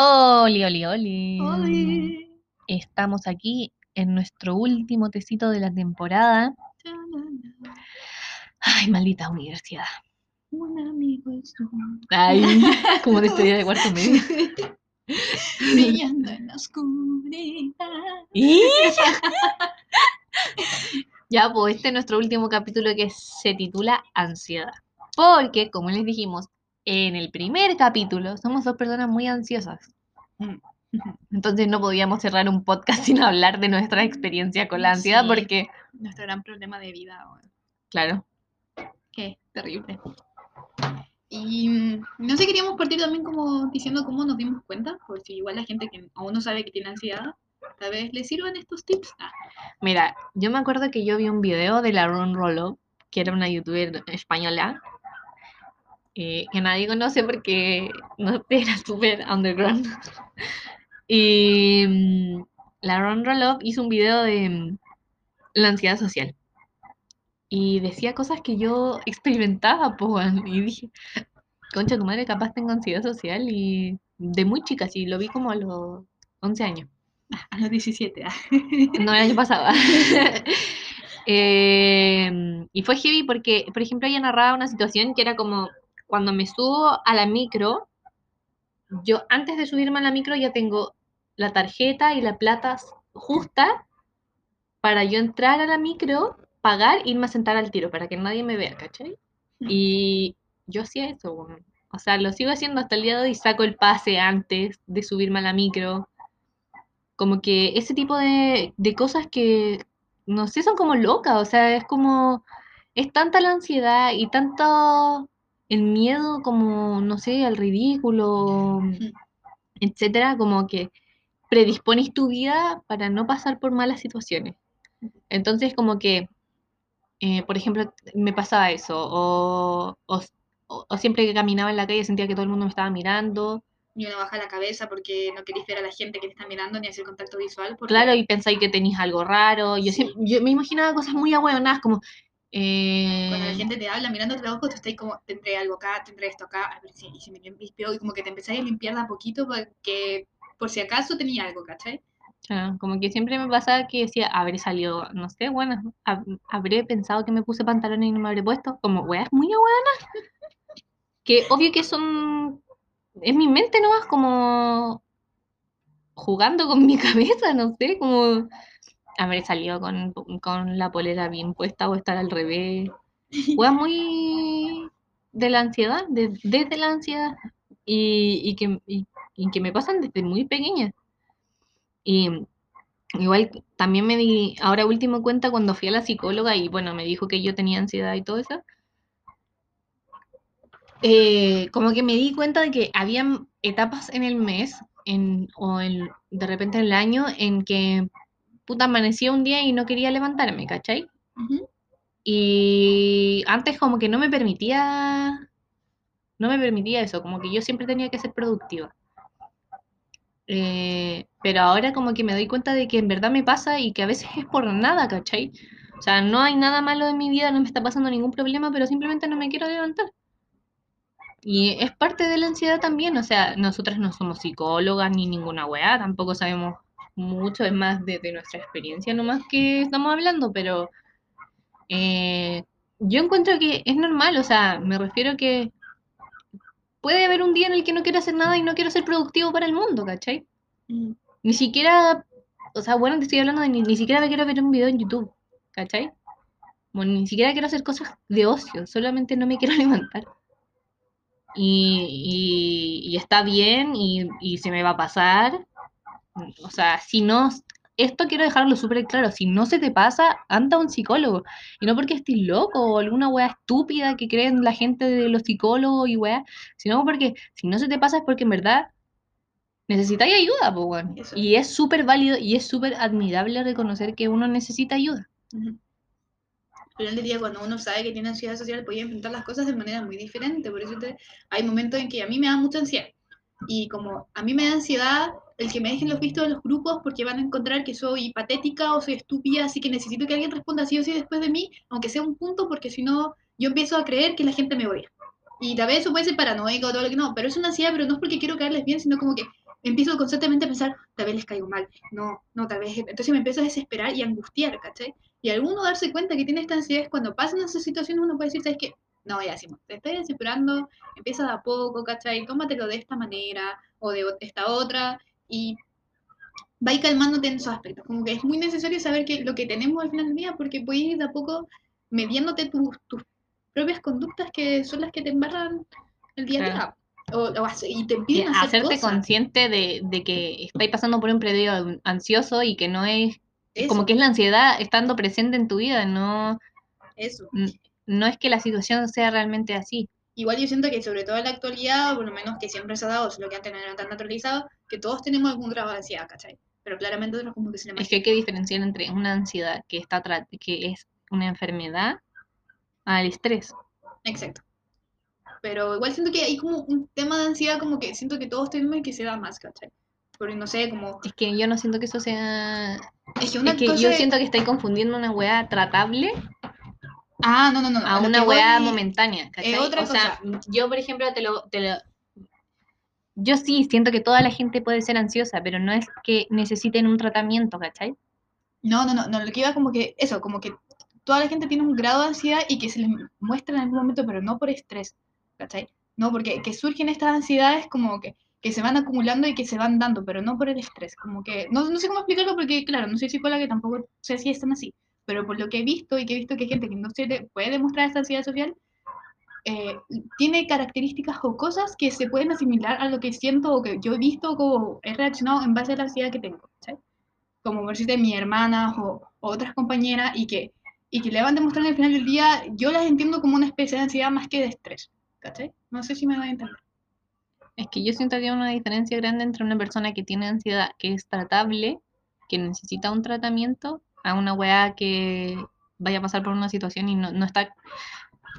Oli, oli, oli. Oli. Estamos aquí en nuestro último tecito de la temporada. Ay, maldita universidad. Un amigo es un... Ay, como despedida de cuarto medio. brillando en la oscuridad. ¿Y? ya, pues este es nuestro último capítulo que se titula Ansiedad. Porque, como les dijimos, en el primer capítulo somos dos personas muy ansiosas. Entonces no podíamos cerrar un podcast sin hablar de nuestra experiencia con la ansiedad Sí. porque, Nuestro gran problema de vida. weón. claro, Qué terrible. Y mm, no sé, queríamos partir también como diciendo cómo nos dimos cuenta, por si igual la gente que aún no sabe que tiene ansiedad, tal vez le sirvan estos tips. Ah, mira, yo me acuerdo que yo vi un video de la Ron Rollo, que era una youtuber española, eh, que nadie conoce porque no era súper underground. Y mm, la Ron Roloff hizo un video de mm, la ansiedad social. Y decía cosas que yo experimentaba, po, y dije, concha tu madre, capaz tengo ansiedad social y de muy chica, sí, lo vi como a los 11 años. a los 17. ah. No, el año pasado. Eh, y fue heavy porque, por ejemplo, ella narraba una situación que era como cuando me subo a la micro, yo antes de subirme a la micro ya tengo la tarjeta y la plata justa para yo entrar a la micro, pagar irme a sentar al tiro para que nadie me vea, ¿cachai? Y yo hacía eso, weón. O sea, lo sigo haciendo hasta el día de hoy, saco el pase antes de subirme a la micro. Como que ese tipo de, de cosas que, no sé, son como locas, o sea, es como, es tanta la ansiedad y tanto el miedo como, no sé, al ridículo, etcétera, como que predispones tu vida para no pasar por malas situaciones. Entonces, como que, eh, por ejemplo, me pasaba eso, o, o, siempre que caminaba en la calle sentía que todo el mundo me estaba mirando, Y uno baja la cabeza porque no querés ver a la gente que te está mirando ni hacer contacto visual. Porque claro, y pensáis que tenéis algo raro, yo, Sí. siem- yo me imaginaba cosas muy ahueonadas, como... eh, Cuando la gente te habla mirándote los ojos, tú estás como, tendré algo acá, tendré esto acá, a ver si, y si me limpio, y como que te empezáis a limpiar de a poquito porque por si acaso tenía algo, ¿cachai? Claro, como que siempre me pasaba que decía, habré salido, no sé, bueno, hab- habré pensado que me puse pantalones y no me habré puesto, como, weá, es muy buena. Que obvio que son, en mi mente nomás como jugando con mi cabeza, no sé, como habré salido con, con la polera bien puesta o estar al revés. Weá muy de la ansiedad, de- desde la ansiedad, y, y que, y- y que me pasan desde muy pequeña. Y Igual también me di, ahora último cuenta cuando fui a la psicóloga y bueno, me dijo que yo tenía ansiedad y todo eso. eh, como que me di cuenta de que habían etapas en el mes en, o en, de repente en el año en que puta amanecía un día y no quería levantarme, ¿cachai? Y antes como que no me permitía, no me permitía eso, como que yo siempre tenía que ser productiva. Eh, pero ahora como que me doy cuenta de que en verdad me pasa y que a veces es por nada, ¿cachai? O sea, no hay nada malo en mi vida, no me está pasando ningún problema, pero simplemente no me quiero levantar. Y es parte de la ansiedad también, o sea, nosotras no somos psicólogas ni ninguna weá, tampoco sabemos mucho, es más desde nuestra experiencia nomás que estamos hablando, pero eh, yo encuentro que es normal, o sea, me refiero que puede haber un día en el que no quiero hacer nada y no quiero ser productivo para el mundo, ¿cachai? Mm. Ni siquiera, o sea, bueno, te estoy hablando de ni, ni siquiera me quiero ver un video en YouTube, ¿cachai? Bueno, ni siquiera quiero hacer cosas de ocio, solamente no me quiero levantar. Y, y- y está bien y, y se me va a pasar. O sea, si no, esto quiero dejarlo súper claro, si no se te pasa, anda a un psicólogo. Y no porque estés loco o alguna wea estúpida que creen la gente de los psicólogos y wea, sino porque si no se te pasa es porque en verdad necesitáis ayuda, weón. Eso. Y es súper válido y es súper admirable reconocer que uno necesita ayuda. Ujú. Al final del día, cuando uno sabe que tiene ansiedad social, puede enfrentar las cosas de manera muy diferente. Por eso te- hay momentos en que a mí me da mucha ansiedad. Y como a mí me da ansiedad el que me dejen los vistos de los grupos porque van a encontrar que soy patética o soy estúpida, así que necesito que alguien responda sí o sí después de mí, aunque sea un punto, porque si no, yo empiezo a creer que la gente me odia. Y tal vez eso puede ser paranoico o todo lo que no, pero es una ansiedad, pero no es porque quiero caerles bien, sino como que empiezo constantemente a pensar, tal vez les caigo mal, no, no, tal vez, entonces me empiezo a desesperar y a angustiar, ¿cachai? Y alguno darse cuenta que tiene esta ansiedad es cuando pasan esas situaciones uno puede decir, ¿sabes qué? No, ya, Simón, te estoy desesperando, empieza de a poco, ¿cachai? Tómatelo de esta manera o de esta otra y va a ir calmándote en esos aspectos. Como que es muy necesario saber que lo que tenemos al final del día porque puedes ir de a poco mediándote tus, tus propias conductas que son las que te embarran el día a día. O, y te piden hacer hacerte consciente de, de, que estáis pasando por un periodo ansioso y que no es como que es la ansiedad estando presente en tu vida, no eso. No es que la situación sea realmente así. Igual yo siento que sobre todo en la actualidad, por lo menos que siempre se ha dado, lo que antes no era tan naturalizado, que todos tenemos algún grado de ansiedad, ¿cachai? Pero claramente otros como que se le Es que hay que diferenciar entre una ansiedad que está que es una enfermedad al estrés. Exacto. Pero igual siento que hay como un tema de ansiedad como que siento que todos tenemos y que se da más, ¿cachai? Porque no sé, como... Es que yo no siento que eso sea... Es que, una yo siento que estáis confundiendo una weá tratable Ah, no, no, no. A, una weá momentánea, ¿cachai? otra o sea, yo, por ejemplo, te lo, te lo... Yo sí siento que toda la gente puede ser ansiosa, pero no es que necesiten un tratamiento, ¿cachai? No, no, no, no, lo que iba como que, eso, como que toda la gente tiene un grado de ansiedad y que se les muestra en algún momento, pero no por estrés, ¿cachai? No, porque que surgen estas ansiedades como que, que se van acumulando y que se van dando, pero no por el estrés, como que, no, no sé cómo explicarlo porque, claro, no soy psicóloga que tampoco sé si están así, pero por lo que he visto y que he visto que hay gente que no se puede demostrar esta ansiedad social, eh, tiene características o cosas que se pueden asimilar a lo que siento o que yo he visto o he reaccionado en base a la ansiedad que tengo, ¿sabes? Como por de mi hermana o, otras compañeras y que, y que le van demostrando al final del día, yo las entiendo como una especie de ansiedad más que de estrés, ¿cachai? No sé si me va a entender. Es que yo siento que hay una diferencia grande entre una persona que tiene ansiedad que es tratable, que necesita un tratamiento, a una weá que vaya a pasar por una situación y no, no está...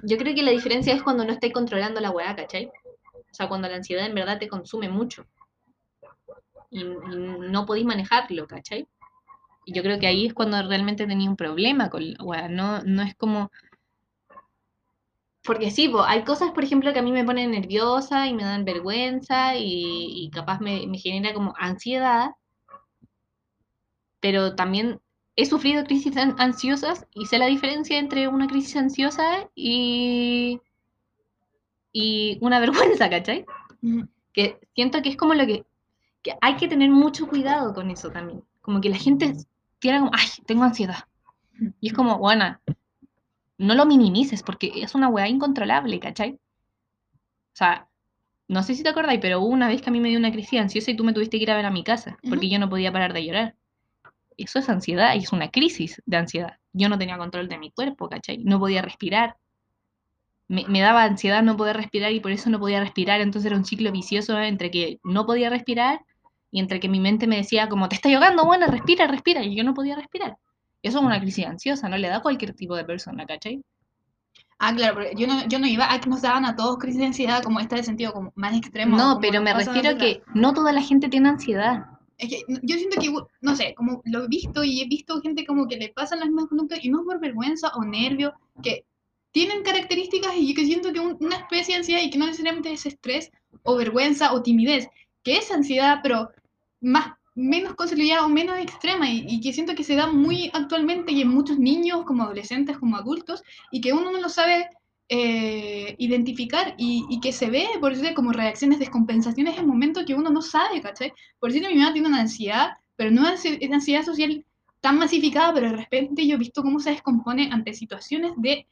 Yo creo que la diferencia es cuando no estáis controlando la weá, ¿cachai? O sea, cuando la ansiedad en verdad te consume mucho. Y, no podéis manejarlo, ¿cachai? Y yo creo que ahí es cuando realmente tenía un problema con la weá. No, no es como... Porque sí, hay cosas, por ejemplo, que a mí me ponen nerviosa y me dan vergüenza y, y capaz me genera como ansiedad, pero también he sufrido crisis ansiosas y sé la diferencia entre una crisis ansiosa y, y una vergüenza, ¿cachai? Que siento que es como lo que, que hay que tener mucho cuidado con eso también. Como que la gente tiene como, ay, tengo ansiedad. Y es como, bueno, no lo minimices porque es una weá incontrolable, ¿cachai? O sea, no sé si te acordáis, pero hubo una vez que a mí me dio una crisis ansiosa y tú me tuviste que ir a ver a mi casa porque yo no podía parar de llorar eso es ansiedad y es una crisis de ansiedad. Yo no tenía control de mi cuerpo, ¿cachai? No podía respirar. Me, daba ansiedad no poder respirar y por eso no podía respirar. Entonces era un ciclo vicioso entre que no podía respirar y entre que mi mente me decía como, te está ahogando, bueno, respira, respira. Y yo no podía respirar. Eso es una crisis ansiosa, no le da a cualquier tipo de persona, ¿cachai? Ah, claro, porque yo no, yo no iba a que nos daban a todos crisis de ansiedad como esta de sentido como más extremo. No, pero me refiero a que no toda la gente tiene ansiedad. Es que yo siento que, no sé, como lo he visto y he visto gente como que le pasan las mismas conductas y no por vergüenza o nervio, que tienen características y que siento que una especie de ansiedad y que no necesariamente es estrés o vergüenza o timidez, que es ansiedad, pero más menos consolidada o menos extrema y, y, que siento que se da muy actualmente y en muchos niños como adolescentes como adultos y que uno no lo sabe eh, identificar y, que se ve, por decirlo, como reacciones, descompensaciones en momentos que uno no sabe, ¿cachai? Por decirlo, mi mamá tiene una ansiedad, pero no es una ansiedad social tan masificada, pero de repente yo he visto cómo se descompone ante situaciones de,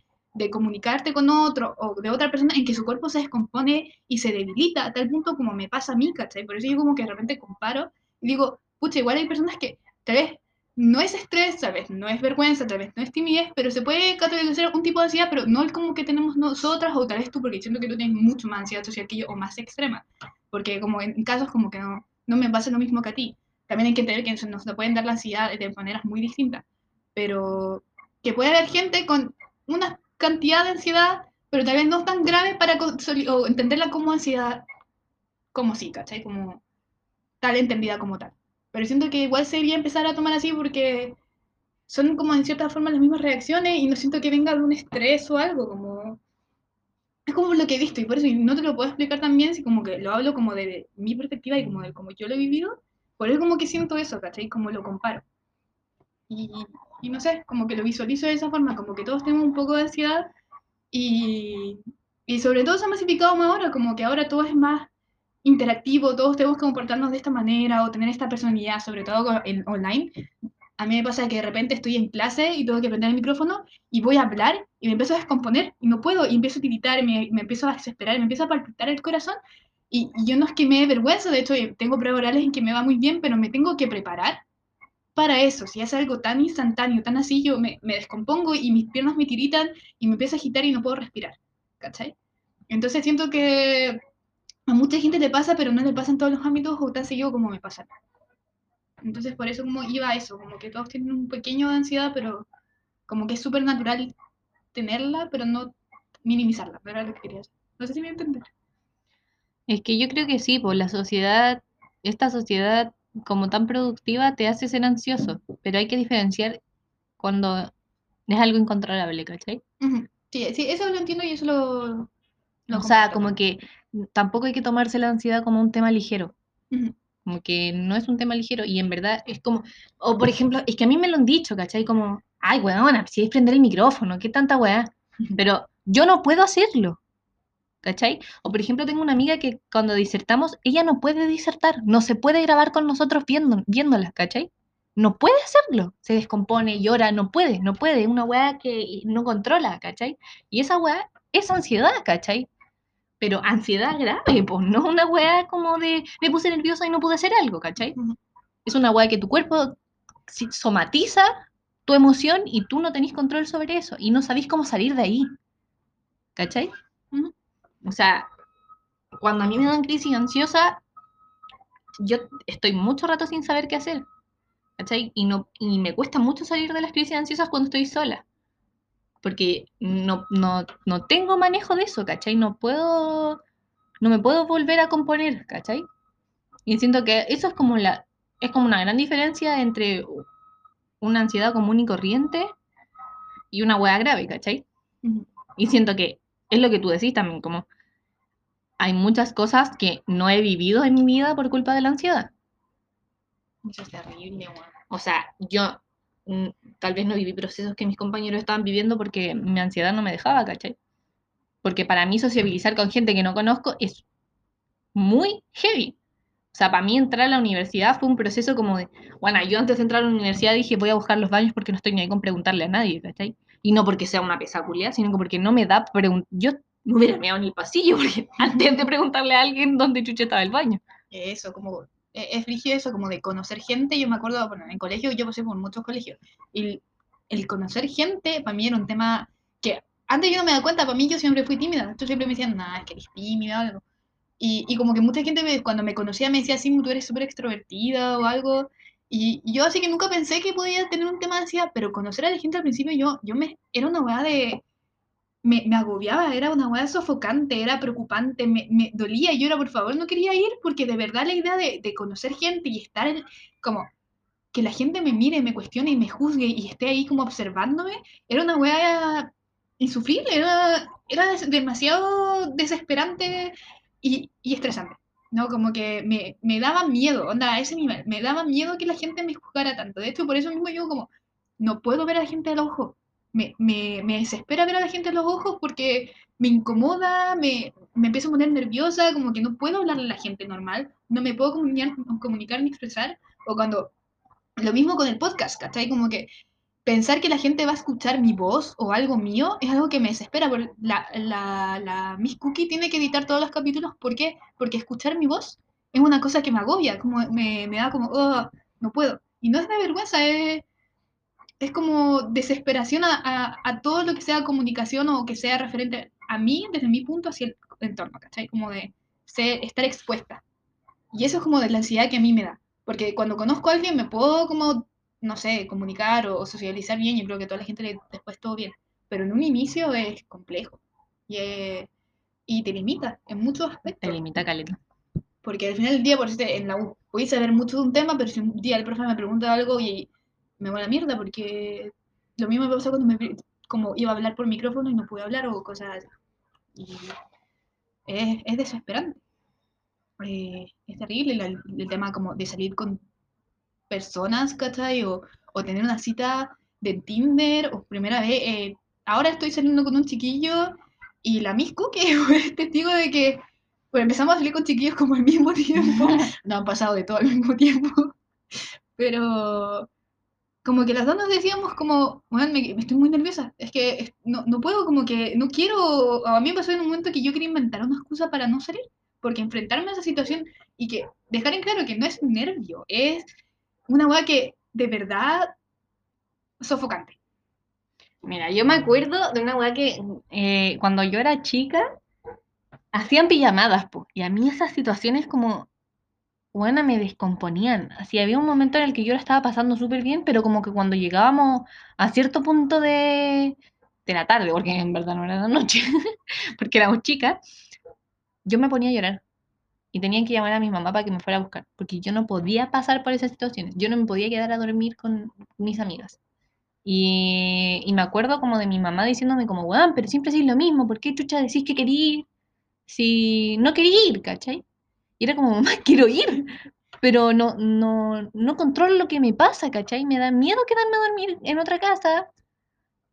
comunicarte con otro o de otra persona en que su cuerpo se descompone y se debilita a tal punto como me pasa a mí. Por eso yo como que de repente comparo y digo, pucha, igual hay personas que tal vez no es estrés, tal vez no es vergüenza, tal vez no es timidez, pero se puede categorizar un tipo de ansiedad, pero no el como que tenemos nosotras o tal vez tú, porque siento que tú tienes mucho más ansiedad social que yo o más extrema, porque como en casos como que no, no me pasa lo mismo que a ti. También hay que entender que nos pueden dar la ansiedad de maneras muy distintas, pero que puede haber gente con una cantidad de ansiedad, pero tal vez no tan grave para o entenderla como ansiedad, como sí, ¿cachai? Como tal entendida como tal. Pero siento que igual sería empezar a tomar así porque son como en cierta forma las mismas reacciones y no siento que venga un estrés o algo, como... es como lo que he visto y por eso no te lo puedo explicar también si como que lo hablo como de mi perspectiva y como de como yo lo he vivido, por eso como que siento eso, ¿cachai? Como lo comparo. Y, y no sé, como que lo visualizo de esa forma, como que todos tenemos un poco de ansiedad y, y sobre todo se ha masificado más ahora, como que ahora todo es más interactivo, todos tenemos que comportarnos de esta manera o tener esta personalidad, sobre todo en online. A mí me pasa que de repente estoy en clase y tengo que prender el micrófono y voy a hablar y me empiezo a descomponer y no puedo y empiezo a tiritar, me, me empiezo a desesperar, me empiezo a palpitar el corazón y, y, yo no es que me dé vergüenza, de hecho tengo pruebas orales en que me va muy bien, pero me tengo que preparar para eso. Si es algo tan instantáneo, tan así, yo me, me descompongo y mis piernas me tiritan y me empiezo a agitar y no puedo respirar. ¿Cachai? Entonces siento que a mucha gente le pasa, pero no le pasa en todos los ámbitos o tan seguido como me pasa. Entonces por eso como iba a eso, como que todos tienen un pequeño de ansiedad, pero como que es súper natural tenerla, pero no minimizarla, pero era lo que quería decir. No sé si me entender. Es que yo creo que sí, pues la sociedad, esta sociedad como tan productiva te hace ser ansioso, pero hay que diferenciar cuando es algo incontrolable, ¿cachai? Ujú. Sí, sí, eso lo entiendo y eso lo... lo O sea, como que tampoco hay que tomarse la ansiedad como un tema ligero, como que no es un tema ligero y en verdad es como, o por ejemplo, es que a mí me lo han dicho, ¿cachai? Como, ay, weona, si es prender el micrófono, qué tanta weá, pero yo no puedo hacerlo, ¿cachai? O por ejemplo, tengo una amiga que cuando disertamos, ella no puede disertar, no se puede grabar con nosotros viendo, viéndola, ¿cachai? No puede hacerlo, se descompone, llora, no puede, no puede, es una weá que no controla, ¿cachai? Y esa weá es ansiedad, ¿cachai? Pero ansiedad grave, pues no una weá como de me puse nerviosa y no pude hacer algo, ¿cachai? Es una weá que tu cuerpo somatiza tu emoción y tú no tenés control sobre eso y no sabés cómo salir de ahí, ¿cachai? O sea, cuando a mí me dan crisis ansiosa, yo estoy mucho rato sin saber qué hacer, ¿cachai? Y, no, y me cuesta mucho salir de las crisis ansiosas cuando estoy sola, porque no, no, no tengo manejo de eso, ¿cachai? No puedo, no me puedo volver a componer, ¿cachai? Y siento que eso es como, la, es como una gran diferencia entre una ansiedad común y corriente y una hueá grave, ¿cachai? Ujú. Y siento que es lo que tú decís también, como hay muchas cosas que no he vivido en mi vida por culpa de la ansiedad. Eso es terrible. O sea, yo tal vez no viví procesos que mis compañeros estaban viviendo porque mi ansiedad no me dejaba, ¿cachai? Porque para mí sociabilizar con gente que no conozco es muy heavy. O sea, para mí entrar a la universidad fue un proceso como de, bueno, yo antes de entrar a la universidad dije voy a buscar los baños porque no estoy ni ahí con preguntarle a nadie, ¿cachai? Y no porque sea una pesaculia, sino que porque no me da preguntar. Yo no hubiera meado ni el pasillo porque antes de preguntarle a alguien dónde chucha estaba el baño. Eso, como es rígido eso, como de conocer gente. Yo me acuerdo, bueno, en colegio yo pasé por muchos colegios. Y el conocer gente para mí era un tema que antes yo no me daba cuenta, para mí yo siempre fui tímida. Yo siempre me decían, nada, es que eres tímida o algo. Y, y como que mucha gente me- cuando me conocía me decía, sí, tú eres súper extrovertida o algo. Y, y yo así que nunca pensé que podía tener un tema de ansiedad, pero conocer a la gente al principio yo, yo me, era una weá de, me, agobiaba, era una weá sofocante, era preocupante, me, me dolía yo era, por favor, no quería ir porque de verdad la idea de, de conocer gente y estar en- como que la gente me mire, me cuestione y me juzgue y esté ahí como observándome, era una weá insufrible, era, era demasiado desesperante y, y estresante. ¿no? Como que me, me daba miedo, onda, a ese nivel, me daba miedo que la gente me juzgara tanto. De hecho, por eso mismo yo como, no puedo ver a la gente a los ojos. Me, me, me desespera ver a la gente a los ojos porque me incomoda, me, me empiezo a poner nerviosa, como que no puedo hablarle a la gente normal, no me puedo comunicar, comunicar ni expresar. O cuando, lo mismo con el podcast, ¿cachai? Como que pensar que la gente va a escuchar mi voz o algo mío es algo que me desespera. Porque la, la, la Miss Cookie tiene que editar todos los capítulos. ¿Por qué? Porque escuchar mi voz es una cosa que me agobia, como me, me da como, no puedo. Y no es de vergüenza, es, es como desesperación a, a, a, todo lo que sea comunicación o que sea referente a mí, desde mi punto, hacia el entorno, ¿cachai? Como de ser, estar expuesta. Y eso es como de la ansiedad que a mí me da. Porque cuando conozco a alguien me puedo como no sé, comunicar o, o, socializar bien, yo creo que a toda la gente le, después todo bien. Pero en un inicio es complejo y, es, y te limita en muchos aspectos. Te limita, Caleta. Porque al final del día, por decirte, en la U, voy a saber mucho de un tema, pero si un día el profe me pregunta algo y me voy a la mierda, porque lo mismo me pasó cuando me, como iba a hablar por micrófono y no pude hablar o cosas así. Y es, es desesperante. Eh, es terrible la- el, tema como de salir con personas, ¿cachai? O, o tener una cita de Tinder o primera vez. eh, ahora estoy saliendo con un chiquillo y la misco que es testigo de que pues, empezamos a salir con chiquillos como al mismo tiempo. No han pasado de todo al mismo tiempo. Pero como que las dos nos decíamos como, bueno, me, estoy muy nerviosa, es que no, no puedo, como que no quiero, a mí me pasó en un momento que yo quería inventar una excusa para no salir, porque enfrentarme a esa situación y que dejar en claro que no es nervio, es una weá que de verdad sofocante. Mira, yo me acuerdo de una weá que eh, cuando yo era chica hacían pijamadas, po, y a mí esas situaciones como, bueno, me descomponían. Así había un momento en el que yo la estaba pasando súper bien, pero como que cuando llegábamos a cierto punto de, de la tarde, porque en verdad no era la noche, porque éramos chicas, yo me ponía a llorar. Y tenía que llamar a mi mamá para que me fuera a buscar, porque yo no podía pasar por esas situaciones. Yo no me podía quedar a dormir con mis amigas. Y, me acuerdo como de mi mamá diciéndome como, weón, pero siempre decís lo mismo, ¿por qué chucha decís que querí ir? Si no quería ir, ¿cachai? Y era como, mamá, quiero ir, pero no, no, no controlo lo que me pasa, ¿cachai? Me da miedo quedarme a dormir en otra casa.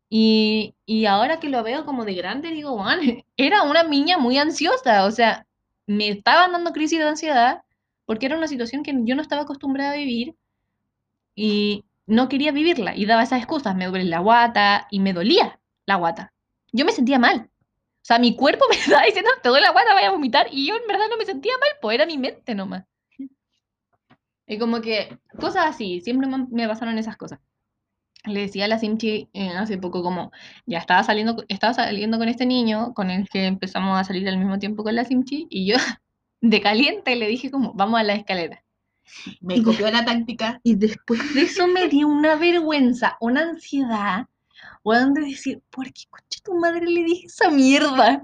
Y, y ahora que lo veo como de grande, digo, weón, era una niña muy ansiosa, o sea, me estaban dando crisis de ansiedad porque era una situación que yo no estaba acostumbrada a vivir y no quería vivirla y daba esas excusas, me duele la guata y me dolía la guata. Yo me sentía mal. O sea, mi cuerpo me estaba diciendo, te duele la guata, vaya a vomitar y yo en verdad no me sentía mal, pues era mi mente nomás. Y como que cosas así, siempre me, me pasaron esas cosas. Le decía a la Simchi eh, hace poco como, ya estaba saliendo, estaba saliendo con este niño con el que empezamos a salir al mismo tiempo con la Simchi y yo de caliente le dije como, vamos a la escalera. Me copió la táctica. Y después de eso me dio una vergüenza, una ansiedad, weón, de decir, ¿por qué concha tu madre le dije esa mierda?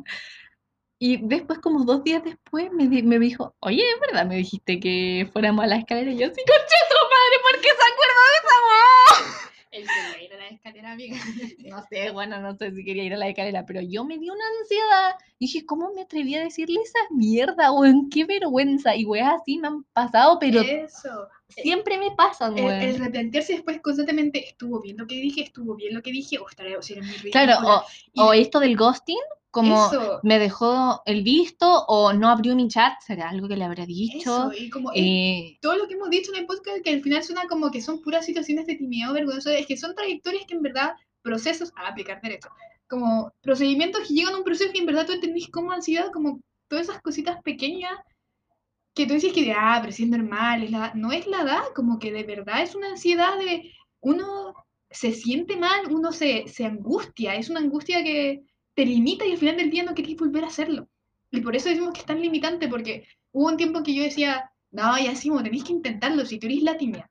Y después, como dos días después, me, me dijo, oye, ¿es verdad? Me dijiste que fuéramos a la escalera. Y yo, sí, concha tu madre, ¿por qué se acuerda de esa weá? Él quería ir a la escalera, amiga. No sé, bueno, no sé si quería ir a la escalera, pero yo me di una ansiedad. Y dije, ¿cómo me atreví a decirle esas mierdas, weón? Qué vergüenza. Y weas así me han pasado, pero Eso. siempre me pasan, El, weón. el replantearse después constantemente, estuvo bien lo que dije, estuvo bien lo que dije, o estaré o seré muy Claro, ridícula. o, Y o esto del ghosting, como eso, me dejó el visto o no abrió mi chat, será algo que le habrá dicho. eso, y como Eh, todo lo que hemos dicho en el podcast, que al final suena como que son puras situaciones de timidez vergonzoso, es que son trayectorias que en verdad, procesos a aplicar derecho, como procedimientos que llegan a un proceso que en verdad tú entendís como ansiedad, como todas esas cositas pequeñas que tú dices que, ah, pero si es normal, es la, no es la edad, como que de verdad es una ansiedad de, uno se siente mal, uno se, se angustia, es una angustia que te limita y al final del día no querés volver a hacerlo. Y por eso decimos que es tan limitante, porque hubo un tiempo que yo decía, no, ya Simo, tenéis que intentarlo, si tú eres la tímida.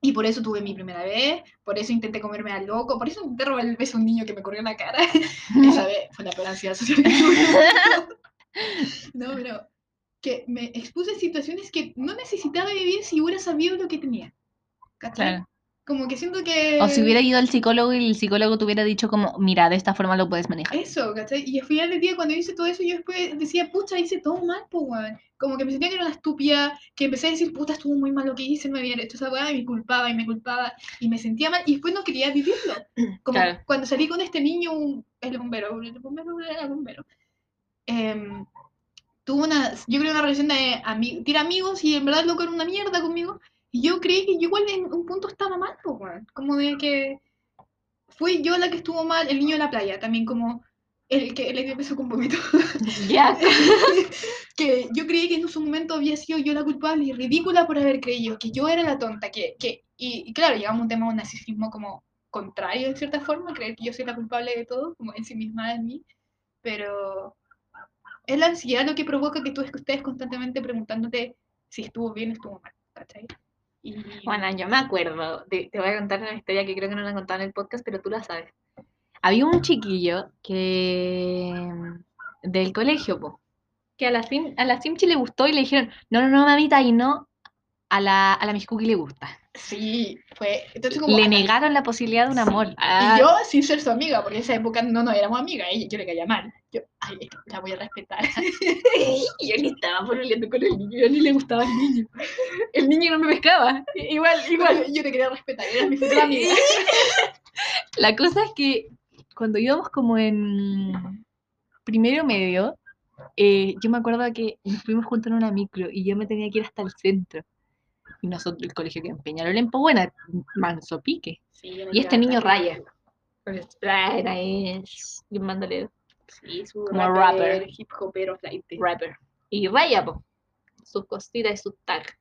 Y por eso tuve mi primera vez, por eso intenté comerme al loco, por eso intenté robar el beso a un niño que me corrió en la cara. Esa vez fue la peor ansiedad social que. No, pero que me expuse en situaciones que no necesitaba vivir si hubiera sabido lo que tenía. ¿Cachai? claro. Como que siento que... O si hubiera ido al psicólogo y el psicólogo te hubiera dicho como, mira, de esta forma lo puedes manejar. Eso, ¿cachai? Y al final del día, cuando hice todo eso, yo después decía, pucha, hice todo mal, po, weón. Como que me sentía que era una estúpida, que empecé a decir, puta, estuvo muy mal lo que hice, no me había hecho esa weá, y me culpaba, y me culpaba, y me sentía mal, y después no quería vivirlo. Como Claro. cuando salí con este niño, un- el bombero, el bombero era bombero, em, tuvo una, yo creo una relación de ami tiene amigos, y en verdad el loco era una mierda conmigo, y yo creí que yo igual en un punto estaba mal, po, weón. Como de que fui yo la que estuvo mal, el niño de la playa, también como el que le dio beso con vómito. Ya. que yo creí que en su momento había sido yo la culpable y ridícula por haber creído que yo era la tonta, que, que y, y claro, llegamos a un tema de un narcisismo como contrario en cierta forma, creer que yo soy la culpable de todo, como en sí misma en mí, pero es la ansiedad lo que provoca que tú estés constantemente preguntándote si estuvo bien o estuvo mal, ¿cachai? Y, Bueno, yo me acuerdo, te, voy a contar una historia que creo que no la he contado en el podcast, pero tú la sabes. Había un chiquillo que del colegio, po, que a la, Sim, a la Simchi le gustó y le dijeron, no, no, no, mamita, y no, a la, a la Miss Cookie le gusta. Sí, fue. Entonces, como. Le negaron la posibilidad de un amor. Y Ah, yo, sin ser su amiga, porque en esa época no nos éramos amigas, yo le caía mal. Yo, ay, la voy a respetar. y yo ni estaba pololeando con el niño, yo ni le gustaba el niño. el niño no me pescaba. Igual, igual, yo te quería respetar, era mi futura amiga. La cosa es que cuando íbamos como en primero medio, eh, yo me acuerdo que nos fuimos juntos en una micro y yo me tenía que ir hasta el centro. Y nosotros, el colegio que en Peñarol, en Buena, manso pique. Sí, Y este niño raya. Spray, es y un bandolero. Sí, su Como rapper, rapper. hip hopero. Rapper. Y raya, po. Sus cositas y sus tags.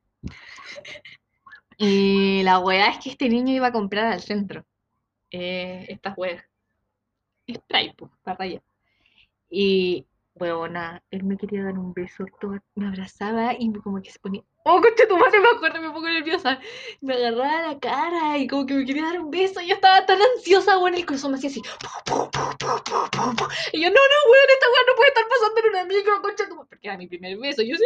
Y la weá es que este niño iba a comprar al centro. Eh, estas weas. Spray, po, para raya. Y, huevona, él me quería dar un beso, todo, me abrazaba y como que se ponía, oh, concha tu madre, me acuerdo, me pongo nerviosa. Me agarraba la cara y como que me quería dar un beso. Y yo estaba tan ansiosa, weón, el corazón me hacía así. Y yo, no, no, weón, esta weón no puede estar pasando en una micro, concha tu madre. Porque era mi primer beso. Y yo no, no,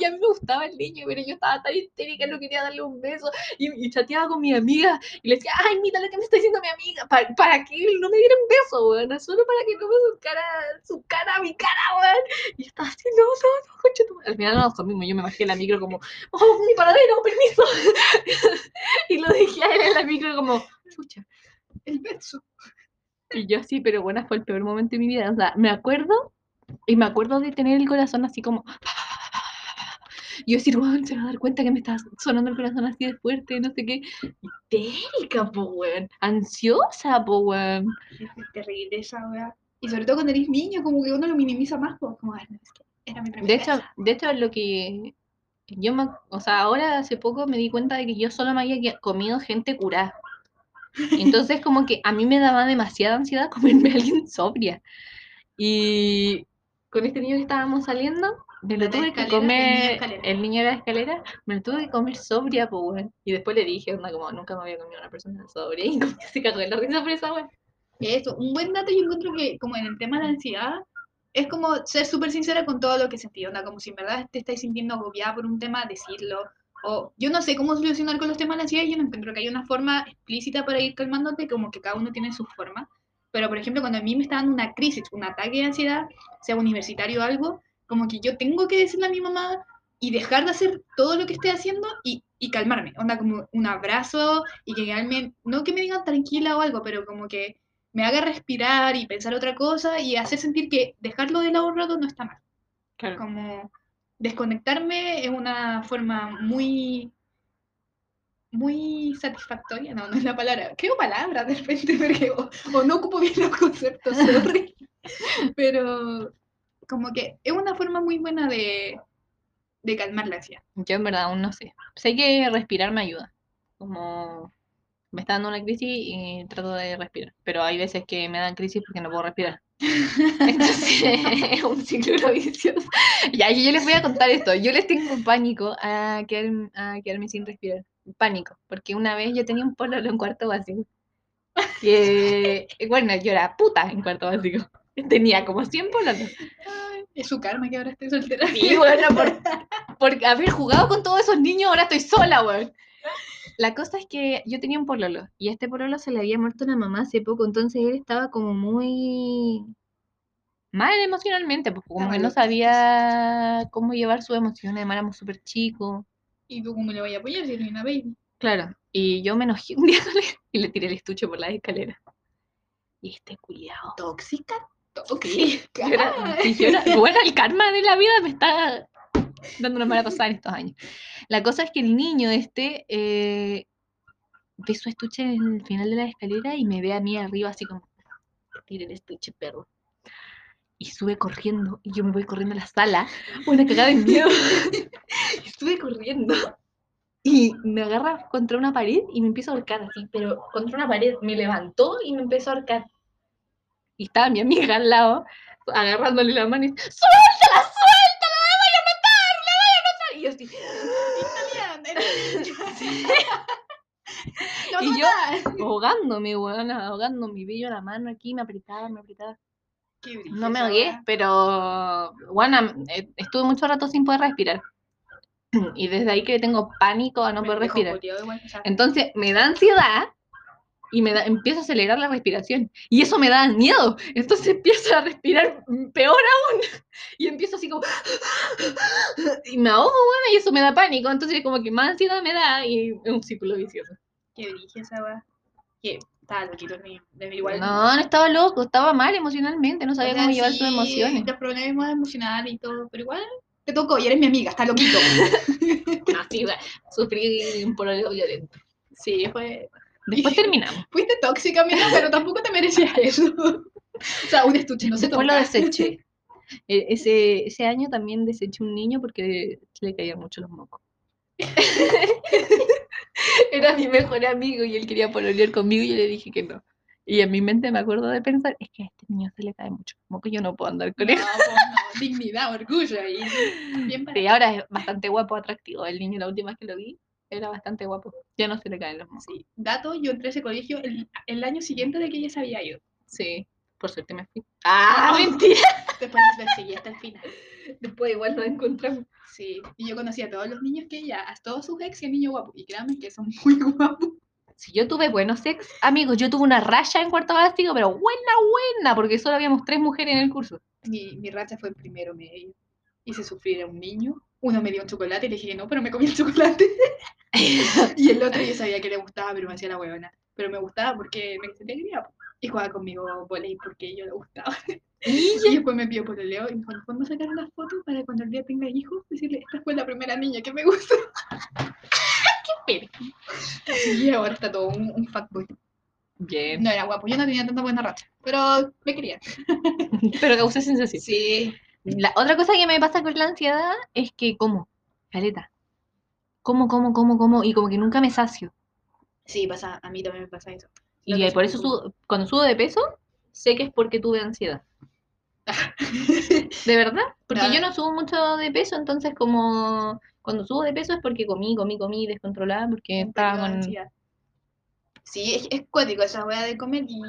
Y a mí me gustaba el niño, pero yo estaba tan histérica, no quería darle un beso. Y, chateaba con mi amiga y le decía, ay, mira lo que me está diciendo mi amiga, para, para que no me diera un beso, weón, solo para que no me su cara, su cara, mi cara, weón. Y estaba así, no, no, no, concha tu. Al final no nos comimos, yo me bajé en la micro como, oh, mi paradero, permiso. y lo dejé a él en la micro como, chucha. El beso. Y yo así, pero bueno, fue el peor momento de mi vida. O sea, me acuerdo, y me acuerdo de tener el corazón así como. Y yo decir, weón, se va a dar cuenta que me está sonando el corazón así de fuerte, no sé qué. Histérica, po, weón. Ansiosa, po, weón. Es terrible esa weá. Y sobre todo cuando eres niño, como que uno lo minimiza más, pues, como, "Ay, no, es que era mi primera De hecho, vez". de hecho, lo que. Yo me, o sea, ahora hace poco me di cuenta de que yo solo me había comido gente curada. Entonces, como que a mí me daba demasiada ansiedad comerme a alguien sobria. Y con este niño que estábamos saliendo, me lo ¿De tuve que comer, el niño de la escalera, me lo tuve que comer sobria, pues, weón. Y después le dije, onda, como nunca me había comido una persona sobria. Y como que se cagó de la risa por esa weón. Eso, un buen dato yo encuentro que como en el tema de la ansiedad, es como ser súper sincera con todo lo que sentí, onda, como si en verdad te estáis sintiendo agobiada por un tema, decirlo, o yo no sé cómo solucionar con los temas de la ansiedad, yo no encuentro que hay una forma explícita para ir calmándote, como que cada uno tiene su forma, pero por ejemplo cuando a mí me está dando una crisis, un ataque de ansiedad, sea universitario o algo, como que yo tengo que decirle a mi mamá y dejar de hacer todo lo que esté haciendo y, y calmarme, onda como un abrazo y que quedarme, no que me digan tranquila o algo, pero como que me haga respirar y pensar otra cosa y hacer sentir que dejarlo de lado un rato no está mal. Claro. Como desconectarme es una forma muy muy satisfactoria, no, no es la palabra, creo palabras de repente porque o, o no ocupo bien los conceptos, sorry. pero como que es una forma muy buena de, de calmar la ansiedad. Yo en verdad aún no sé. Sé que respirar me ayuda. Como me está dando una crisis y trato de respirar. Pero hay veces que me dan crisis porque no puedo respirar. Entonces es un ciclo vicioso. Ya, yo les voy a contar esto. Yo les tengo pánico a, quedar- a quedarme sin respirar. Pánico. Porque una vez yo tenía un pololo en cuarto básico. Que, bueno, yo era puta en cuarto básico. Tenía como 100 pololos. Es su karma que ahora estoy soltera. Sí, bueno, por, por haber jugado con todos esos niños, ahora estoy sola, weón. La cosa es que yo tenía un pololo y a este pololo se le había muerto una mamá hace poco, entonces él estaba como muy mal emocionalmente, pues como que no sabía cómo llevar sus emociones, además éramos súper chicos. ¿Y tú cómo le voy a apoyar si eres una baby? Claro, y yo me enojé un día con él y le tiré el estuche por la escalera. Y este culiao. ¿Tóxica? Sí, era- bueno, el karma de la vida me está dando una mala pasada en estos años. La cosa es que el niño este eh, ve su estuche en el final de la escalera y me ve a mí arriba así como, tira el estuche, perro. Y sube corriendo, y yo me voy corriendo a la sala, una cagada de miedo. y sube corriendo. Y me agarra contra una pared y me empieza a ahorcar así, pero contra una pared me levantó y me empezó a ahorcar. Y estaba mi amiga al lado, agarrándole la mano y, ¡suéltala, suéltala! ¡La voy a matar! ¡La voy a matar! Y yo así, No, Y no, yo- ahogándome, weón, ahogándome, y veía la mano aquí, me apretaba, me apretaba. Qué No me ahogué, pero, bueno, estuve mucho rato sin poder respirar. Y desde ahí que tengo pánico a no Me poder respirar. Entonces me da ansiedad y me da, empiezo a acelerar la respiración. Y eso me da miedo. Entonces empiezo a respirar peor aún. Y empiezo así como... Y me ahogo, bueno, y eso me da pánico. Entonces como que más ansiedad me da y es un círculo vicioso. Qué brilla esa weá. Que estaba loquito. De- Igual. No, no estaba loco, estaba mal emocionalmente, no o sabía sea, cómo llevar sus sí, emociones. Los problemas emocionales y todo, pero igual te tocó y eres mi amiga, está loquito. Así, güey, sufrí un pololeo violento. sí, fue. Después terminamos. Fuiste tóxica, amiga, pero tampoco te merecías eso. o sea, un estuche, no se Después lo toca. deseché. E- Ese, ese año también deseché un niño porque le caían mucho los mocos. Era mi mejor amigo y él quería pololear conmigo y yo le dije que no. Y en mi mente me acuerdo de pensar, es que a este niño se le cae mucho moco, yo no puedo andar con No, él. pues no, dignidad, orgullo ahí. Bien Sí, ahora es bastante guapo, atractivo. El niño la última vez que lo vi era bastante guapo. Ya no se le caen los mocos. Sí. Dato, yo entré a ese colegio el, el año siguiente de que ella se había ido. Sí, por suerte me fui. Ah, mentira. Después les perseguí hasta el final. Después igual nos encontramos. Sí, y yo conocí a todos los niños que ella, a todos sus ex y el niño guapo. Y créanme que son muy guapos. Si yo tuve buenos ex, amigos, yo tuve una raya en cuarto básico, pero buena, buena, porque solo habíamos tres mujeres en el curso. Mi, mi racha fue en primero medio. Hice sufrir a un niño. Uno me dio un chocolate y le dije que no, pero me comí el chocolate. y el otro yo sabía que le gustaba, pero me hacía la huevona. Pero me gustaba porque me sentía. Y jugaba conmigo volei porque yo le gustaba. y después me pidió por el leo y me dijo, ¿nos podemos sacar una foto para cuando el día tenga hijos? Decirle, esta fue la primera niña que me gustó. Pero- y ahora está todo un, un fuckboy. Bien. No era guapo, yo no tenía tanta buena racha, pero me quería. Pero causé sensación. Sí. La otra cosa que me pasa con la ansiedad es que como, caleta. Como, como, como, como, y como que nunca me sacio. Sí, pasa, a mí también me pasa eso. Y Lo eh, por eso subo- cuando subo de peso, sé que es porque tuve ansiedad. ¿De verdad? Porque yo no subo mucho de peso, entonces como cuando subo de peso es porque comí, comí, comí descontrolada, porque estaba con... ansiedad. Sí, es, es cuático esa wea de comer y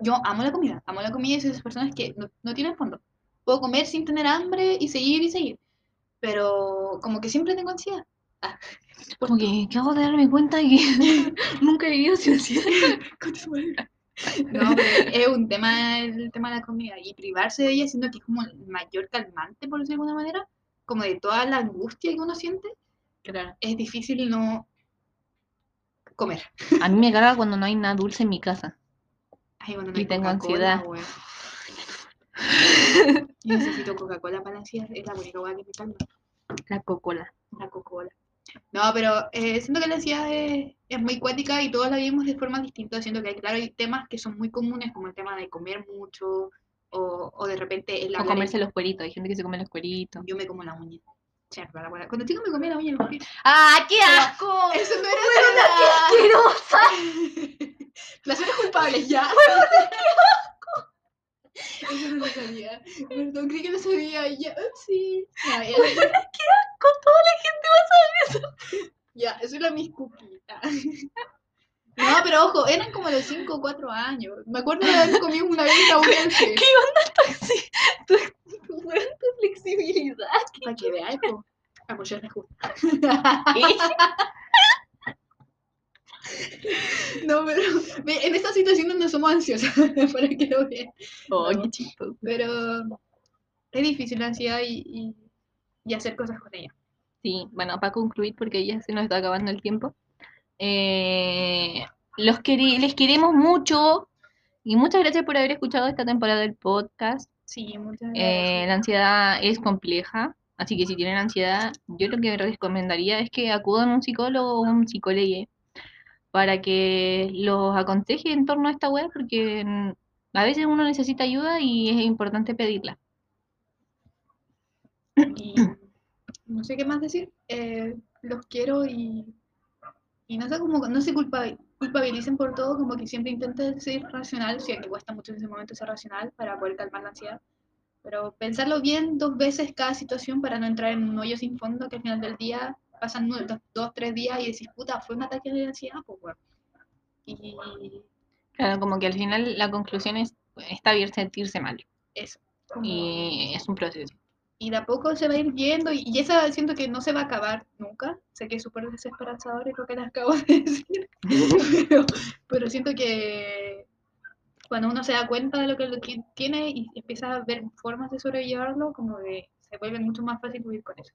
yo amo la comida, amo la comida y esas personas que no, no tienen fondo. Puedo comer sin tener hambre y seguir y seguir, pero como que siempre tengo ansiedad. Ah, Como que acabo de darme cuenta que nunca he vivido sin ansiedad. No, pero es un tema el tema de la comida y privarse de ella siento que es como el mayor calmante, por decirlo de alguna manera, como de toda la angustia que uno siente, Claro. es difícil no comer. A mí me carga cuando no hay nada dulce en mi casa. Ay, bueno, no Y tengo ansiedad. weón. Yo necesito Coca-Cola para la ansiedad, es la única hueá que me calma, La cocola. la Coca-Cola. No, pero eh, siento que la ansiedad es, es muy cuática y todos la vivimos de forma distinta. Siento que, hay, claro, hay temas que son muy comunes, como el tema de comer mucho, o, o de repente el O comerse los cueritos. Hay gente que se come los cueritos. Yo me como la uña. La. Cuando chico me comía la uña. ¡Ah, qué asco! Eso no era asquerosa! Placeres culpables, ya. Eso no lo sabía. Perdón, creí que lo sabía. y Ya, sí. Ya, ya. Con toda la gente va a saber eso. Ya, eso era mis cuquitas. No, pero ojo, eran como de 5 o 4 años. Me acuerdo de haber comido una vez pie. ¿Qué onda tu, tu, tu, tu flexibilidad? Para que veáis, po. A muchos les gusta. No, pero en esta situación no somos ansiosas, para que lo vean. Oh, No. qué chistoso. Pero es difícil la ansiedad y, y, y hacer cosas con ella. Sí, bueno, para concluir, porque ya se nos está acabando el tiempo. eh, los les queremos mucho y muchas gracias por haber escuchado esta temporada del podcast. Sí, muchas Eh, la ansiedad es compleja, así que si tienen ansiedad, yo lo que recomendaría es que acudan a un psicólogo o un psicólogo para que los aconseje en torno a esta web, porque a veces uno necesita ayuda y es importante pedirla. Y no sé qué más decir. eh, los quiero y, y no sé cómo, no se culpa- culpabilicen por todo, como que siempre intenten ser racional, si que cuesta mucho en ese momento ser racional para poder calmar la ansiedad. Pero pensarlo bien dos veces cada situación para no entrar en un hoyo sin fondo que al final del día pasan dos, dos, tres días y decís, puta, fue un ataque de ansiedad, pues weón. Y Claro, como que al final la conclusión es, está bien sentirse mal eso. como- y es un proceso. y de a poco se va a ir viendo y, y esa siento que no se va a acabar nunca. Sé que es súper desesperanzador y lo que les acabo de decir, pero, pero siento que cuando uno se da cuenta de lo que, lo que tiene y empieza a ver formas de sobrellevarlo, como que se vuelve mucho más fácil vivir con eso.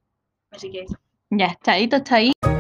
Así que eso. Dạ, chạy tôi Taita.